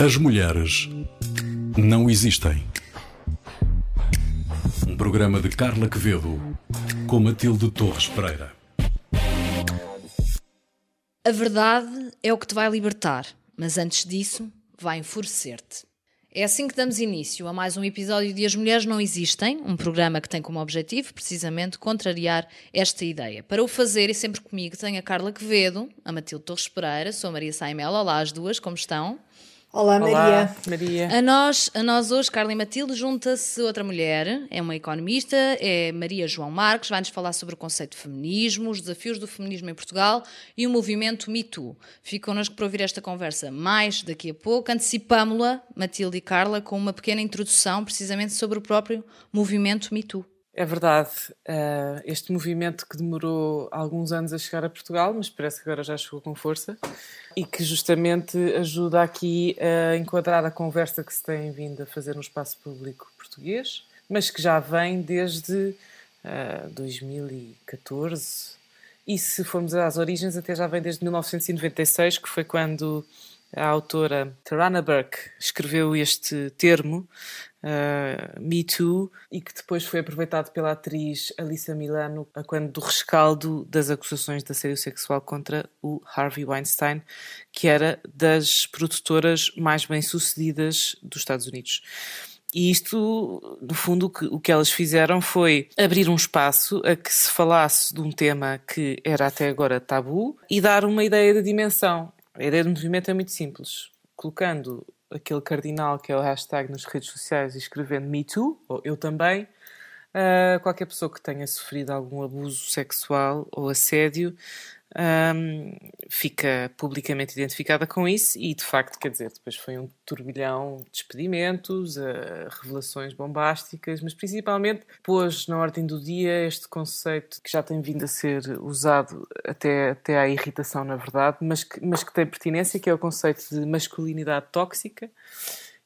As mulheres não existem. Um programa de Carla Quevedo com Matilde Torres Pereira. A verdade é o que te vai libertar, mas antes disso, vai enfurecer-te. É assim que damos início a mais um episódio de As Mulheres Não Existem, um programa que tem como objetivo, precisamente, contrariar esta ideia. Para o fazer, e sempre comigo, tenho a Carla Quevedo, a Matilde Torres Pereira, sou a Maria Saimela. Olá, as duas, como estão? Olá, Maria. Olá, Maria. A nós, a nós hoje, Carla e Matilde, junta-se outra mulher, é uma economista, é Maria João Marques, vai-nos falar sobre o conceito de feminismo, os desafios do feminismo em Portugal e o movimento Me Too. Fiquem connosco para ouvir esta conversa mais daqui a pouco. Antecipámo-la, Matilde e Carla, com uma pequena introdução precisamente sobre o próprio movimento Me Too. É verdade, uh, este movimento que demorou alguns anos a chegar a Portugal, mas parece que agora já chegou com força, e que justamente ajuda aqui a enquadrar a conversa que se tem vindo a fazer no espaço público português, mas que já vem desde uh, 2014, e se formos às origens, até já vem desde 1996, que foi quando a autora Tarana Burke escreveu este termo uh, Me Too, e que depois foi aproveitado pela atriz Alissa Milano quando do rescaldo das acusações de assédio sexual contra o Harvey Weinstein, que era das produtoras mais bem-sucedidas dos Estados Unidos. E isto, no fundo, o que, o que elas fizeram foi abrir um espaço a que se falasse de um tema que era até agora tabu e dar uma ideia de dimensão. A ideia do movimento é muito simples. Colocando aquele cardinal que é o hashtag nas redes sociais e escrevendo Me Too, ou eu também, uh, qualquer pessoa que tenha sofrido algum abuso sexual ou assédio um, fica publicamente identificada com isso e de facto, quer dizer, depois foi um turbilhão de despedimentos, uh, revelações bombásticas, mas principalmente pôs na ordem do dia este conceito que já tem vindo a ser usado até, até à irritação, na verdade, mas que, mas que tem pertinência, que é o conceito de masculinidade tóxica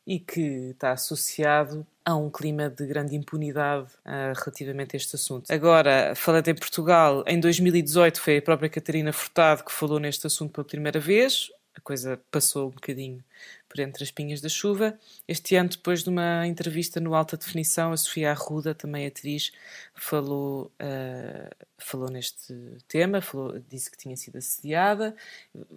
e que está associado a um clima de grande impunidade uh, relativamente a este assunto. Agora, falando em Portugal, em 2018 foi a própria Catarina Furtado que falou neste assunto pela primeira vez. A coisa passou um bocadinho por entre as pinhas da chuva. Este ano, depois de uma entrevista no Alta Definição, a Sofia Arruda, também atriz, falou, uh, falou neste tema, falou, disse que tinha sido assediada.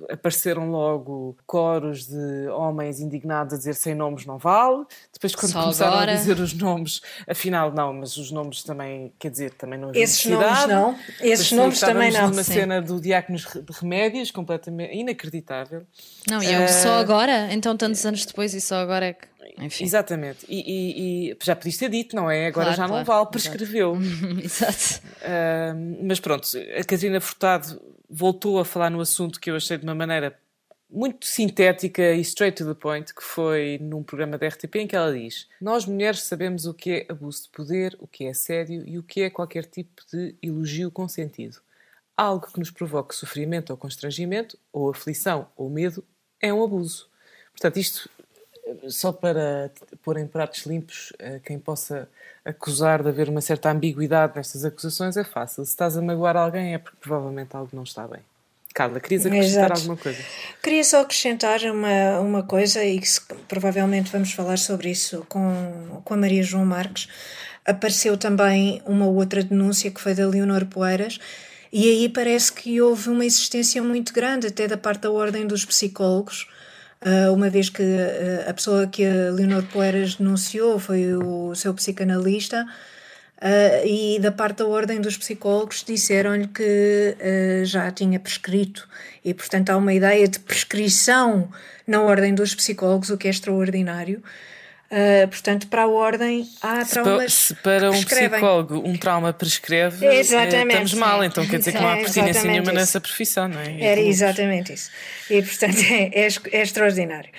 Apareceram logo coros de homens indignados a dizer sem nomes não vale. Depois, quando Só começaram agora. a dizer os nomes, afinal não, mas os nomes também, quer dizer, também não havia Esses nomes não. Esses nomes também não. numa Sim. cena do Diáconos de Remédios, completamente inacreditável. Não, e é só agora, então tantos anos depois, e só agora é que. Enfim. Exatamente. E, e- e já podias ter dito, não é? Agora Claro, já claro. não vale, prescreveu. Exato. Ahm, mas pronto, a Catarina Furtado voltou a falar no assunto que eu achei de uma maneira muito sintética e straight to the point, que foi num programa da RTP em que ela diz: Nós mulheres sabemos o que é abuso de poder, o que é assédio e o que é qualquer tipo de elogio consentido. Algo que nos provoque sofrimento ou constrangimento, ou aflição ou medo, é um abuso. Portanto, isto só para pôr em pratos limpos eh, quem possa acusar de haver uma certa ambiguidade nestas acusações é fácil. Se estás a magoar alguém é porque provavelmente algo não está bem. Carla, querias acrescentar Exato. alguma coisa? Queria só acrescentar uma, uma coisa, e que provavelmente vamos falar sobre isso com, com a Maria João Marques. Apareceu também uma outra denúncia que foi da Leonor Poeiras, e aí parece que houve uma existência muito grande, até da parte da Ordem dos Psicólogos, uma vez que ah, a pessoa que a Leonor Poeiras denunciou foi o seu psicanalista. Uh, e da parte da Ordem dos Psicólogos disseram-lhe que uh, já tinha prescrito e, portanto, há uma ideia de prescrição na Ordem dos Psicólogos, o que é extraordinário. Uh, portanto, para a Ordem há Se traumas se para um psicólogo um trauma prescreve, eh, Exatamente, estamos mal, então quer dizer que não há É pertinência nenhuma isso. nessa profissão, não é? Era E- exatamente isso. E, portanto, é, é, é extraordinário.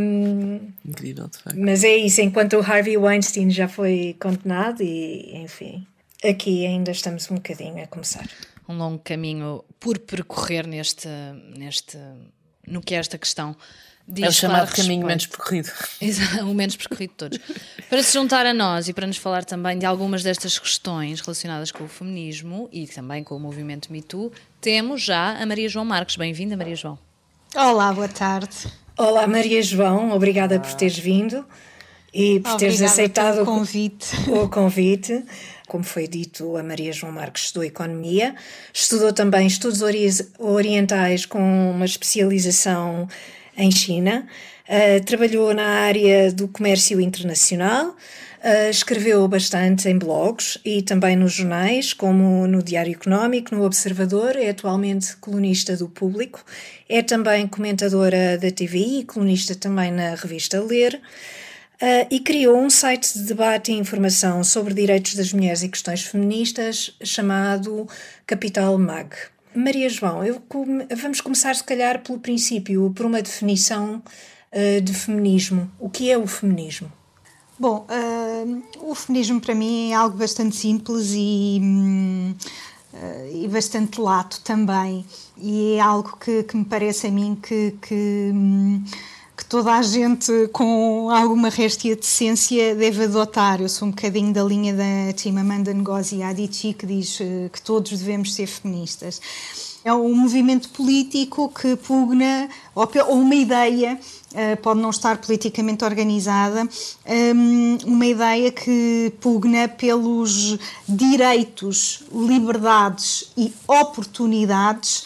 Um, Incrível, de facto. mas é isso, enquanto o Harvey Weinstein já foi condenado, e enfim, aqui ainda estamos um bocadinho a começar. um longo caminho por percorrer neste, neste no que é esta questão. Diz, É o chamado claro, caminho respeito. menos percorrido. Exato, o menos percorrido de todos. Para se juntar a nós e para nos falar também de algumas destas questões relacionadas com o feminismo e também com o movimento Me Too, temos já a Maria João Marques. Bem-vinda, Maria João. Olá, boa tarde. Olá, Maria João, obrigada por teres vindo e por teres aceitado o convite. O convite. Como foi dito, a Maria João Marques estudou Economia, estudou também Estudos Orientais com uma especialização em China, uh, trabalhou na área do comércio internacional, Uh, escreveu bastante em blogs e também nos jornais, como no Diário Económico, no Observador, é atualmente colunista do Público, é também comentadora da TVI e colunista também na revista Ler. Uh, e criou um site de debate e informação sobre direitos das mulheres e questões feministas chamado Capital Mag. Maria João, eu, vamos começar se calhar pelo princípio, por uma definição uh, de feminismo. O que é o feminismo? Bom, uh, o feminismo para mim é algo bastante simples e, uh, e bastante lato também. E é algo que, que me parece a mim que, que, que, toda a gente com alguma restia de decência deve adotar. Eu sou um bocadinho da linha da Chimamanda Ngozi Adichie que diz uh, que todos devemos ser feministas. É um movimento político que pugna, ou, ou uma ideia eh, pode não estar politicamente organizada, ehm, uma ideia que pugna pelos direitos, liberdades e oportunidades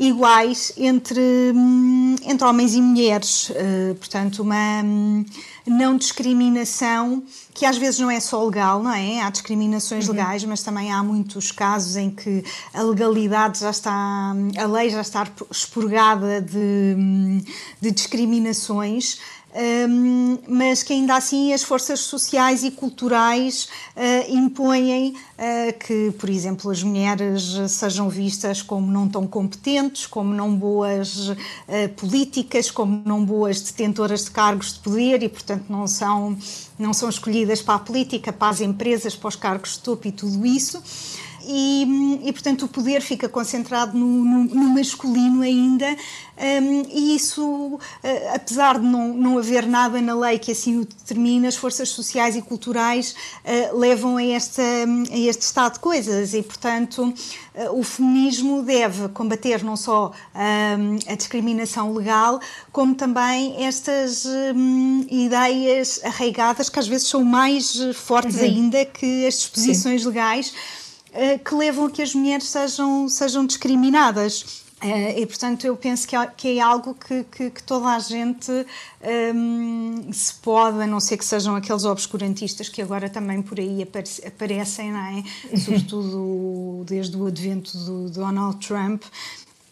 iguais entre, hum, entre homens e mulheres. Uh, portanto, uma hum, não discriminação que às vezes não é só legal, não é? Há discriminações uhum. legais, mas também há muitos casos em que a legalidade já está, a lei já está expurgada de, hum, de discriminações um, mas que ainda assim as forças sociais e culturais uh, impõem uh, que, por exemplo, as mulheres sejam vistas como não tão competentes, como não boas uh, políticas, como não boas detentoras de cargos de poder e, portanto, não são, não são escolhidas para a política, para as empresas, para os cargos de topo e tudo isso e, e portanto o poder fica concentrado no, no, no masculino ainda um, e isso, uh, apesar de não, não haver nada na lei que assim o determine, as forças sociais e culturais uh, levam a, esta, a este estado de coisas e portanto uh, o feminismo deve combater não só um, a discriminação legal, como também estas um, ideias arraigadas que às vezes são mais fortes uhum. ainda que as disposições Sim. legais que levam a que as mulheres sejam, sejam discriminadas. Uh, e portanto eu penso que é, algo que, que, que, toda a gente um, ehm, se pode, a não ser que sejam aqueles obscurantistas que agora também por aí aparecem, não é? sobretudo desde o advento do Donald Trump,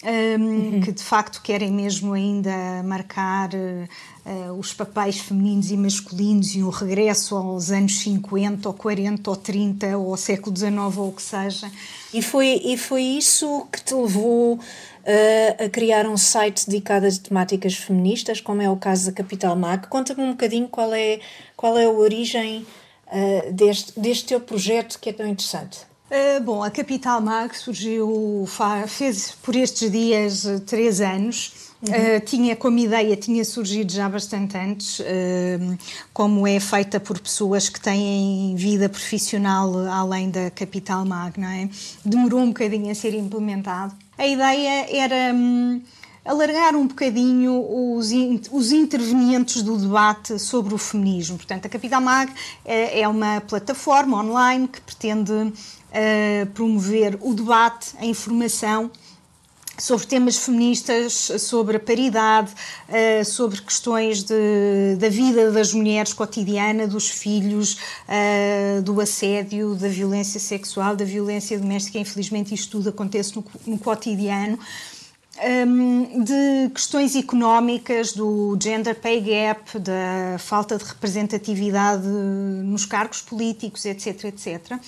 um, uhum. que de facto querem mesmo ainda marcar uh, os papéis femininos e masculinos e um regresso aos anos 50 ou 40 ou 30 ou ao século XIX ou o que seja. E foi, e foi isso que te levou uh, a criar um site dedicado a temáticas feministas, como é o caso da Capital Mac. Conta-me um bocadinho qual é, qual é a origem uh, deste, deste teu projeto que é tão interessante. Uh, bom, a Capital Mag surgiu, fez por estes dias três anos Uhum. Uh, tinha como ideia, tinha surgido já bastante antes, uh, como é feita por pessoas que têm vida profissional além da Capital Mag, não é? Demorou um bocadinho a ser implementado. A ideia era um, alargar um bocadinho os, os intervenientes do debate sobre o feminismo. Portanto, a Capital Mag é, é uma plataforma online que pretende uh, promover o debate, a informação sobre temas feministas, sobre a paridade, eh, sobre questões de, da vida das mulheres cotidiana, dos filhos, eh, do assédio, da violência sexual, da violência doméstica. Infelizmente, isto tudo acontece no, no cotidiano. Um, de questões económicas, do gender pay gap, da falta de representatividade nos cargos políticos, etc, etc.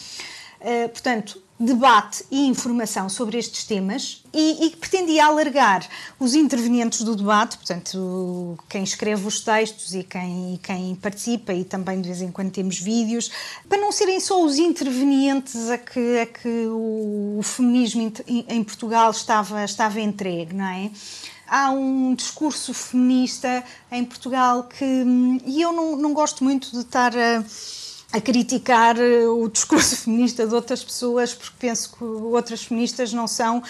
Uh, portanto, debate e informação sobre estes temas e, e pretendia alargar os intervenientes do debate, portanto, quem escreve os textos e quem, quem participa, e também de vez em quando temos vídeos, para não serem só os intervenientes a que, a que o, feminismo em Portugal estava, estava entregue, não é? há um discurso feminista em Portugal que. E eu não, não gosto muito de estar a a criticar eh, o discurso feminista de outras pessoas, porque penso que outras feministas não são,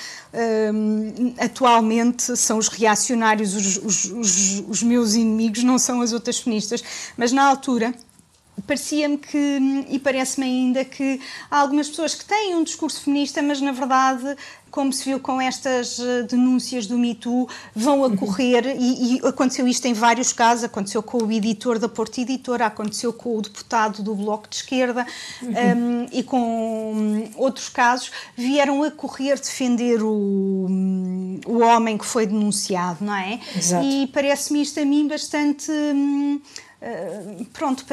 um, atualmente, são os reacionários, os, os, os, os meus inimigos, não são as outras feministas, mas na altura parecia-me que, e parece-me ainda, que há algumas pessoas que têm um discurso feminista, mas na verdade, como se viu com estas eh, denúncias do Me Too, vão a correr, e, e, aconteceu isto em vários casos, aconteceu com o editor da Porto Editora, aconteceu com o deputado do Bloco de Esquerda, uhum. um, e com um, outros casos, vieram a correr defender o, o homem que foi denunciado, não é? Exato. E parece-me isto a mim bastante... Um, eh, pronto,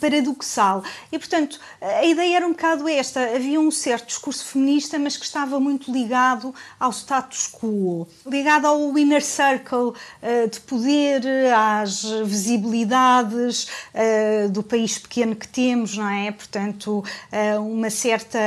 paradoxal. E, portanto, a ideia era um bocado esta: havia um certo discurso feminista, mas que estava muito ligado ao status quo, ligado ao inner circle uh, de poder, às visibilidades uh, do país pequeno que temos, não é? Portanto, uma certa.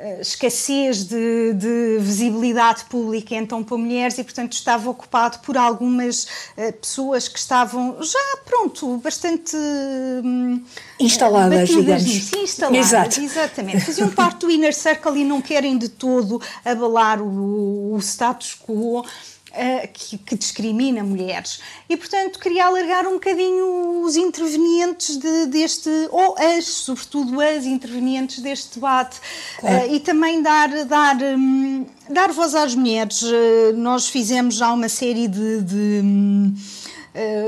Eh, escassez de, de, visibilidade pública então para mulheres e portanto estava ocupado por algumas uh, pessoas que estavam já pronto bastante um, instaladas digamos. nisso, instaladas Exato. exatamente. Faziam parte do inner circle e não querem de todo abalar o, o status quo Uh, que, que, discrimina mulheres. E, portanto, queria alargar um bocadinho os intervenientes de, deste, ou as, sobretudo as intervenientes deste debate, claro. uh, e também dar, dar, um, dar voz às mulheres. Uh, nós fizemos já uma série de, de um,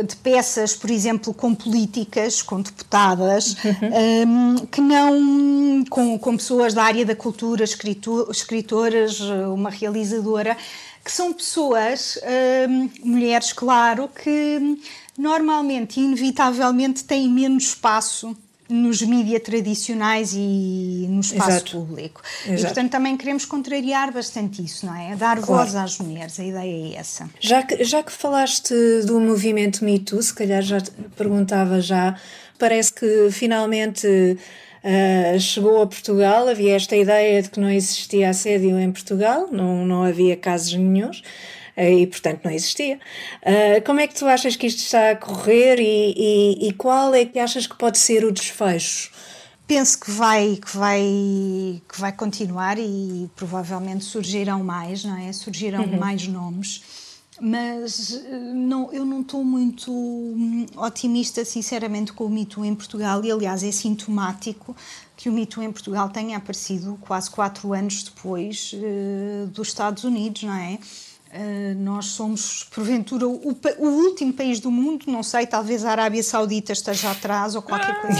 de peças, por exemplo, com políticas, com deputadas, uhum. um, que não com, com pessoas da área da cultura, escritoras, uma realizadora, que são pessoas, hum, mulheres, claro, que normalmente inevitavelmente têm menos espaço nos mídias tradicionais e no espaço Exato. público. Exato. E, portanto, também queremos contrariar bastante isso, não é? Dar claro. voz às mulheres, a ideia é essa. Já que, já que falaste do movimento Me Too, se calhar já perguntava já, parece que finalmente Uh, chegou a Portugal, havia esta ideia de que não existia assédio em Portugal, não, não havia casos nenhums uh, e, portanto, não existia. Uh, como é que tu achas que isto está a correr e, e, e, qual é que achas que pode ser o desfecho? Penso que vai, que, vai, que vai continuar e provavelmente surgirão mais, não é? Surgirão uhum. mais nomes mas eh, não, eu não estou muito hum, otimista, sinceramente, com o mito em Portugal, e aliás é sintomático que o mito em Portugal tenha aparecido quase quatro anos depois uh, dos Estados Unidos, não é? Uh, nós somos, porventura, o, o, último país do mundo, não sei, talvez a Arábia Saudita esteja atrás ou qualquer coisa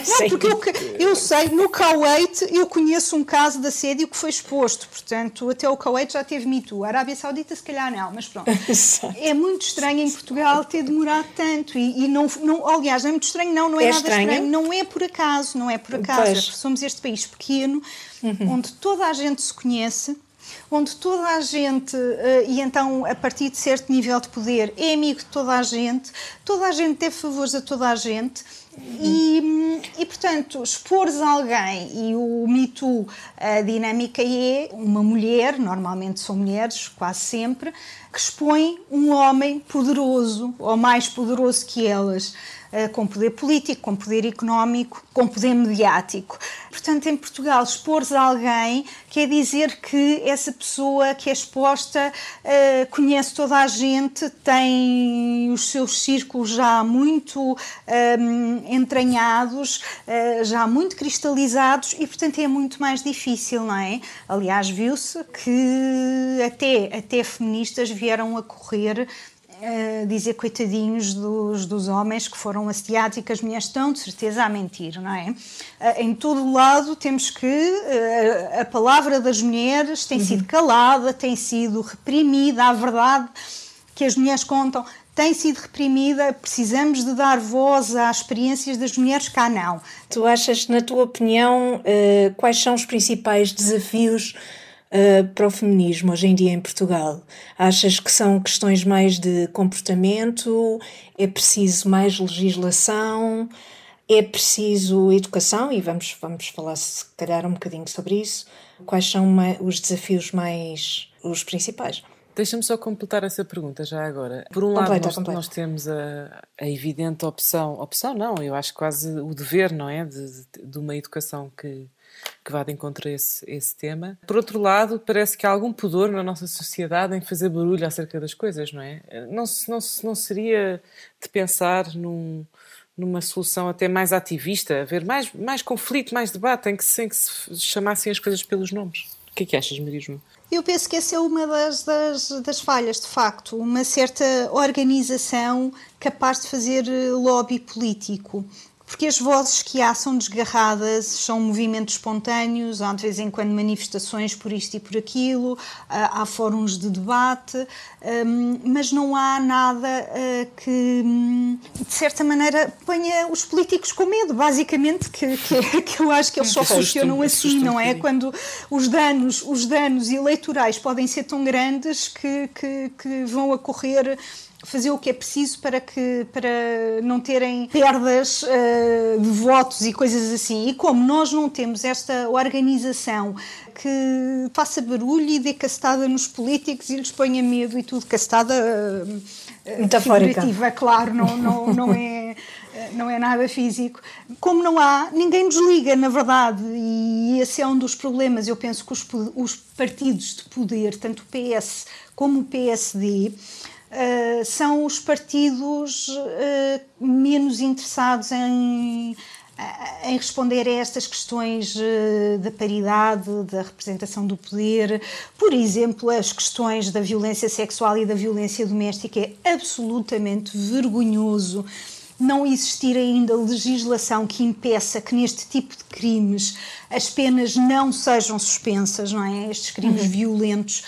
assim. Não, porque eu, eu, sei, no Kuwait eu conheço um caso de assédio que foi exposto, portanto, até o Kuwait já teve Me Too. A Arábia Saudita, se calhar, não, mas pronto. é muito estranho em Portugal ter demorado tanto e, e não, não, aliás, não é muito estranho, não, não é, é nada estranho. estranho, não é por acaso, não é por acaso. Pois. Somos este país pequeno, uhum. onde toda a gente se conhece onde toda a gente, eh, e então a partir de certo nível de poder, é amigo de toda a gente, toda a gente deve favores a toda a gente. E, e, portanto, expores alguém, e o Me Too, a dinâmica é uma mulher, normalmente são mulheres, quase sempre, que expõe um homem poderoso, ou mais poderoso que elas. Eh, com poder político, com poder económico, com poder mediático. Portanto, em Portugal, expor-se a alguém quer dizer que essa pessoa que é exposta uh, conhece toda a gente, tem os seus círculos já muito ehm, entranhados, uh, já muito cristalizados e, portanto, é muito mais difícil, não é? Aliás, viu-se que até, até feministas vieram a correr uh, dizer coitadinhos dos, dos homens que foram assediados e que as mulheres estão de certeza a mentir, não é? Uh, em todo lado temos que uh, a palavra das mulheres tem uhum. sido calada, tem sido reprimida, a verdade que as mulheres contam tem sido reprimida, precisamos de dar voz às experiências das mulheres, cá não. Tu achas, na tua opinião, quais são os principais desafios uh, para o feminismo hoje em dia em Portugal? Achas que são questões mais de comportamento? É preciso mais legislação? É preciso educação? E vamos, vamos falar, se calhar, um bocadinho sobre isso. Quais são os desafios mais. os principais? Deixa-me só completar essa pergunta já agora. Por um completa, lado, nós, completa. nós temos a, a, evidente opção, opção não, eu acho quase o dever, não é? De, de, de uma educação que, que vá de encontro a esse, esse tema. Por outro lado, parece que há algum pudor na nossa sociedade em fazer barulho acerca das coisas, não é? Não, não, não seria de pensar num, numa solução até mais ativista, haver mais, mais conflito, mais debate, em que, sem que se chamassem as coisas pelos nomes? O que é que achas, Maria João? Eu penso que essa é uma das, das, das, falhas, de facto, uma certa organização capaz de fazer lobby político porque as vozes que há são desgarradas, são movimentos espontâneos, há de vez em quando manifestações por isto e por aquilo, há fóruns de debate, hum, mas não há nada eh, que, hum, de certa maneira, ponha os políticos com medo, basicamente, que, que, que eu acho que eles só funcionam assim, não é? Quando os danos, os danos eleitorais podem ser tão grandes que, que, que vão ocorrer fazer o que é preciso para que para não terem perdas uh, de votos e coisas assim. E como nós não temos esta organização que faça barulho e dê castada nos políticos e lhes ponha medo e tudo, castada uh, metafórica, claro, não, não, não é não é nada físico. Como não há, ninguém nos liga, na verdade, e esse é um dos problemas. Eu penso que os, os partidos de poder, tanto o PS como o PSD, Uh, são os partidos uh, menos interessados em, eh, em responder a estas questões da paridade, da representação do poder. Por exemplo, as questões da violência sexual e da violência doméstica é absolutamente vergonhoso não existir ainda legislação que impeça que neste tipo de crimes as penas não sejam suspensas, não é? Estes crimes uhum. violentos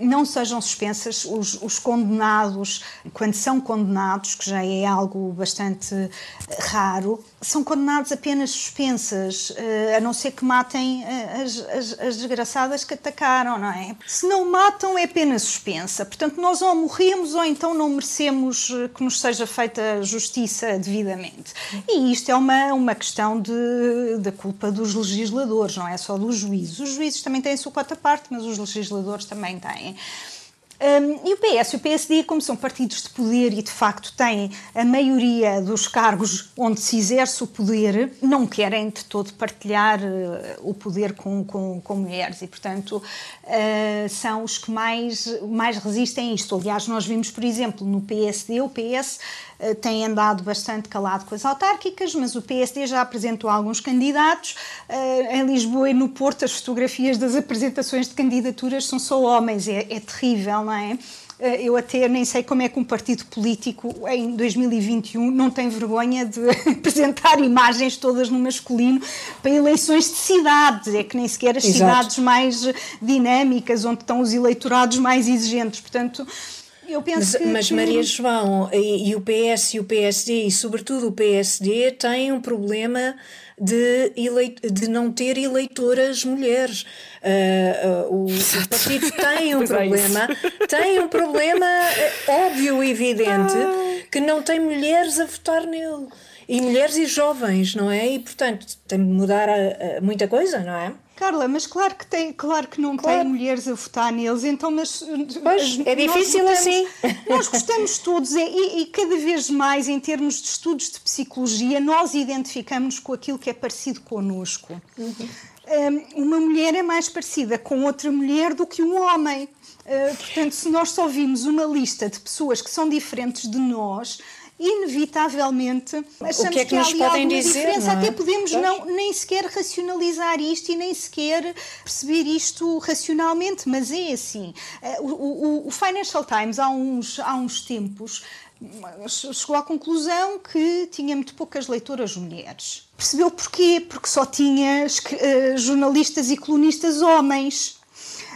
não sejam suspensas os, os, condenados, quando são condenados, que já é algo bastante raro, são condenados apenas suspensas, eh, a não ser que matem eh, as, as, as, desgraçadas que atacaram, não é? Se não matam, é pena suspensa. Portanto, nós ou morremos ou então não merecemos eh, que nos seja feita justiça devidamente. E isto é uma, uma questão de, da culpa dos legisladores, não é só dos juízes. Os juízes também têm a sua quarta parte, mas os legisladores também têm. Um, e o PS e o PSD, como são partidos de poder e de facto têm a maioria dos cargos onde se exerce o poder, não querem de todo partilhar uh, o poder com, com, com, mulheres e, portanto, uh, são os que mais, mais resistem a isto. Aliás, nós vimos, por exemplo, no PSD, o PS tem andado bastante calado com as autárquicas, mas o PSD já apresentou alguns candidatos. em Lisboa e no Porto, as fotografias das apresentações de candidaturas são só homens, é, é terrível não é? Eh, eu até nem sei como é que um partido político em 2021 não tem vergonha de apresentar imagens todas no masculino para eleições de cidades. É que nem sequer as Exato. cidades mais dinâmicas, onde estão os eleitorados mais exigentes. Portanto, eu penso mas, que, mas Maria João e, e, o PS e o PSD, e sobretudo o PSD, têm um problema de, eleit de não ter eleitoras mulheres. Uh, uh, o, o, partido tem um é problema, é tem um problema eh, óbvio e evidente que não tem mulheres a votar nele. E mulheres e jovens, não é? E portanto tem de mudar a, a muita coisa, não é? Carla, mas claro que tem, claro que não claro. tem mulheres a votar neles, então mas pois, é difícil gostamos, assim. Nós gostamos todos é, e, e, cada vez mais em termos de estudos de psicologia nós identificamos com aquilo que é parecido connosco. Uhum. Um, uma mulher é mais parecida com outra mulher do que um homem. Uh, portanto, se nós só vimos uma lista de pessoas que são diferentes de nós, inevitavelmente achamos o que, é que, que há ali alguma dizer, diferença. É? Até podemos não, nem sequer racionalizar isto e nem sequer perceber isto racionalmente, mas é assim. Eh, o, o, o Financial Times, há uns, há uns tempos, chegou à conclusão que tinha muito poucas leitoras mulheres. Percebeu porquê? Porque só tinha uh, jornalistas e colunistas homens.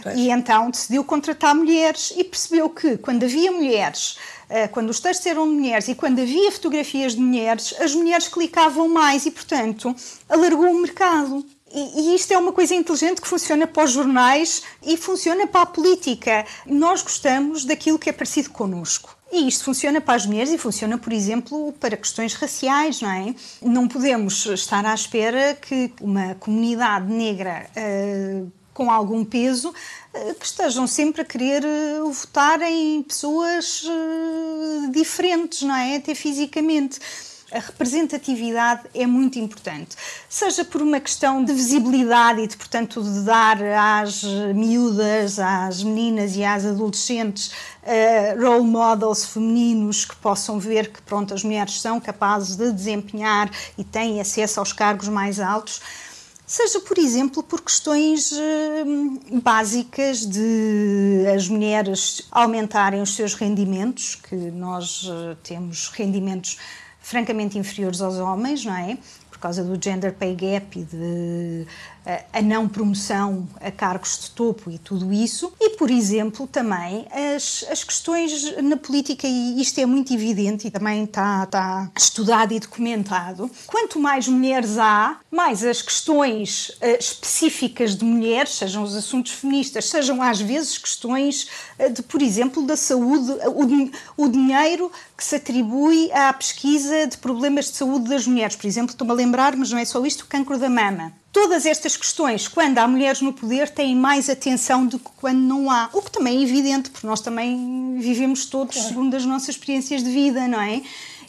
Pois. E então decidiu contratar mulheres e percebeu que quando havia mulheres eh, quando os textos eram de mulheres e quando havia fotografias de mulheres, as mulheres clicavam mais e, portanto, alargou o mercado. E, isto é uma coisa inteligente que funciona para os jornais e funciona para a política. Nós gostamos daquilo que é parecido connosco. E isto funciona para as mulheres e funciona, por exemplo, para questões raciais, não é? Não podemos estar à espera que uma comunidade negra uh, com algum peso eh, que estejam sempre a querer eh, votar em pessoas diferentes, não é? Até fisicamente a representatividade é muito importante, seja por uma questão de visibilidade e de, portanto, de dar às miúdas, às meninas e às adolescentes uh, role models femininos que possam ver que, pronto, as mulheres são capazes de desempenhar e têm acesso aos cargos mais altos seja, por exemplo, por questões uh, básicas de as mulheres aumentarem os seus rendimentos, que nós uh, temos rendimentos francamente inferiores aos homens, não é? Por causa do gender pay gap e de a não promoção a cargos de topo e tudo isso, e, por exemplo, também as, as questões na política, e isto é muito evidente e também está, está estudado e documentado, quanto mais mulheres há, mais as questões uh, específicas de mulheres, sejam os assuntos feministas, sejam às vezes questões uh, de, por exemplo, da saúde, o, o dinheiro que se atribui à pesquisa de problemas de saúde das mulheres. Por exemplo, estou-me a lembrar, mas não é só isto, o cancro da mama. Todas estas questões, quando há mulheres no poder, têm mais atenção do que quando não há. O que também é evidente, porque nós também vivemos todos claro. segundo as nossas experiências de vida, não é?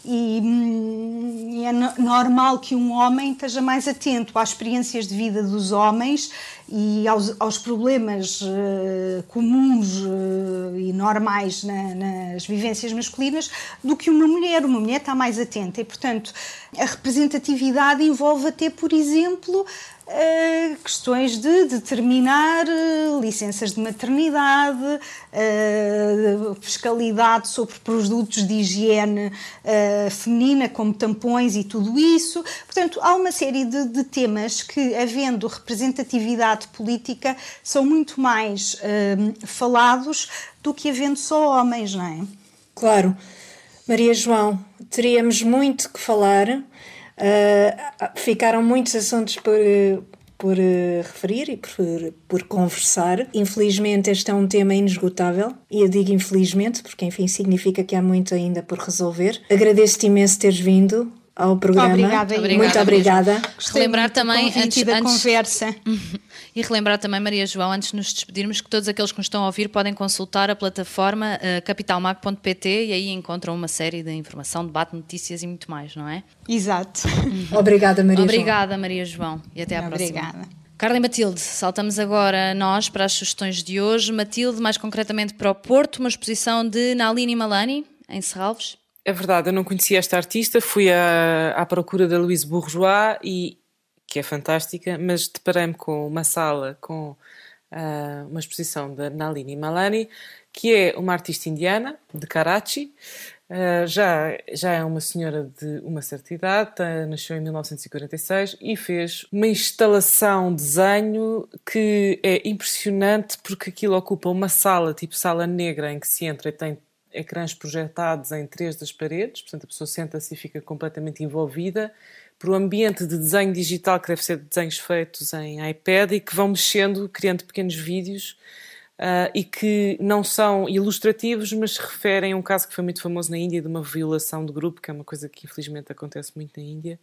E, hum, é normal que um homem esteja mais atento às experiências de vida dos homens e aos, aos problemas uh, comuns uh, e normais na, nas vivências masculinas do que uma mulher. Uma mulher está mais atenta e, portanto, a representatividade envolve até, por exemplo, Questões de determinar uh, licenças de maternidade, uh, fiscalidade sobre produtos de higiene feminina, como tampões e tudo isso. Portanto, há uma série de, de, temas que, havendo representatividade política, são muito mais falados do que havendo só homens, não é? Claro. Maria João, teríamos muito que falar Uh, ficaram muitos assuntos por, por uh, referir e por, por conversar. Infelizmente, este é um tema inesgotável, e eu digo infelizmente, porque enfim significa que há muito ainda por resolver. Agradeço-te imenso teres vindo ao programa. Obrigada, Muito obrigada. Relembrar também antes da antes, conversa. E relembrar também, Maria João, antes de nos despedirmos, que todos aqueles que nos estão a ouvir podem consultar a plataforma uh, capitalmag.pt e aí encontram uma série de informação, debate, notícias e muito mais, não é? Exato. Obrigada, Maria Obrigada, Maria João. E até à próxima. Obrigada. Carla e Matilde, saltamos agora nós para as sugestões de hoje. Matilde, mais concretamente para o Porto, uma exposição de Nalini Malani, em Serralves. É verdade, eu não conhecia esta artista, fui à, à procura da Louise Bourgeois, e, que é fantástica, mas deparei-me com uma sala com uh, uma exposição da Nalini Malani, que é uma artista indiana, de Karachi, uh, já, já é uma senhora de uma certa idade, tá, nasceu em 1946 e fez uma instalação, desenho que é impressionante porque aquilo ocupa uma sala, tipo sala negra, em que se entra e tem ecrãs projetados em três das paredes, portanto a pessoa senta-se e fica completamente envolvida. Por um ambiente de desenho digital que deve ser de desenhos feitos em iPad e que vão mexendo, criando pequenos vídeos uh, e que não são ilustrativos, mas referem um caso que foi muito famoso na Índia de uma violação de grupo, que é uma coisa que infelizmente acontece muito na Índia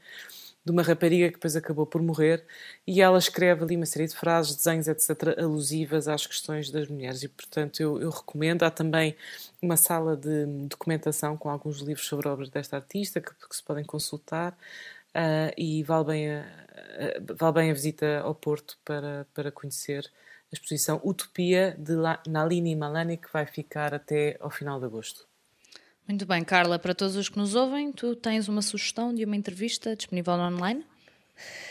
de uma rapariga que depois acabou por morrer, e ela escreve ali uma série de frases, desenhos, etc., alusivas às questões das mulheres. E, portanto, eu, eu recomendo. Há também uma sala de documentação com alguns livros sobre obras desta artista que, que se podem consultar. Uh, e vale bem, a, a, vale bem a visita ao Porto para, para conhecer a exposição Utopia de Nalini Malani, que vai ficar até ao final de agosto. Muito bem, Carla, para todos os que nos ouvem, tu tens uma sugestão de uma entrevista disponível online?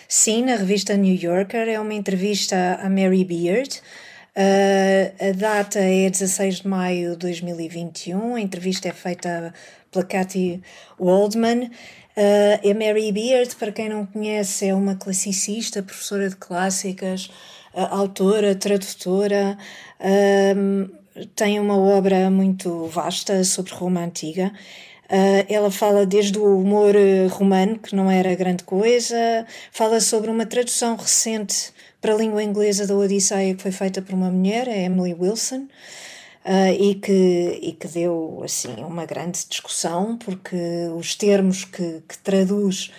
Sim, na revista New Yorker, é uma entrevista a Mary Beard. Uh, a data é 16 de maio de 2021, a entrevista é feita pela Cathy Waldman. Uh, a Mary Beard, para quem não conhece, é uma classicista, professora de clássicas, uh, autora, tradutora tem uma obra muito vasta sobre Roma Antiga. Uh, ela fala desde o humor romano, que não era grande coisa, fala sobre uma tradução recente para a língua inglesa da Odisseia que foi feita por uma mulher, a Emily Wilson, uh, e, que, e que deu assim uma grande discussão, porque os termos que, que traduz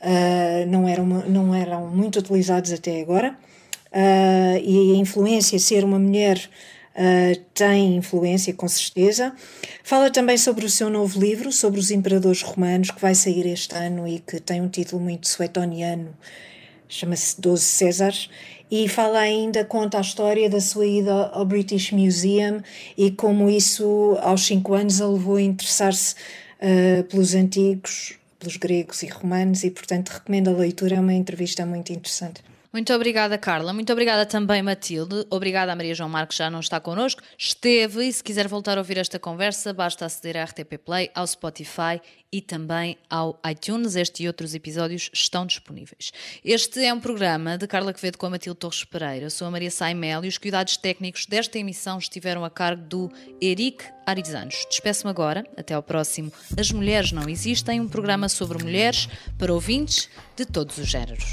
uh, não, eram, não eram muito utilizados até agora. uh, e a influência, ser uma mulher tem influência, com certeza. Fala também sobre o seu novo livro, sobre os imperadores romanos, que vai sair este ano e que tem um título muito suetoniano, chama-se Doze Césares. E fala ainda, conta a história da sua ida ao British Museum e como isso, aos cinco anos, a levou a interessar-se uh, pelos antigos, pelos gregos e romanos, e portanto recomendo a leitura, é uma entrevista muito interessante. Muito obrigada, Carla. Muito obrigada também, Matilde. Obrigada a Maria João Marques, já não está connosco. Esteve, e se quiser voltar a ouvir esta conversa, basta aceder à RTP Play, ao Spotify e também ao iTunes. Este e outros episódios estão disponíveis. Este é um programa de Carla Quevedo com a Matilde Torres Pereira. Sou a Maria Saimel e os cuidados técnicos desta emissão estiveram a cargo do Eric Arizanos. Despeço-me agora. Até ao próximo As Mulheres Não Existem, um programa sobre mulheres para ouvintes de todos os géneros.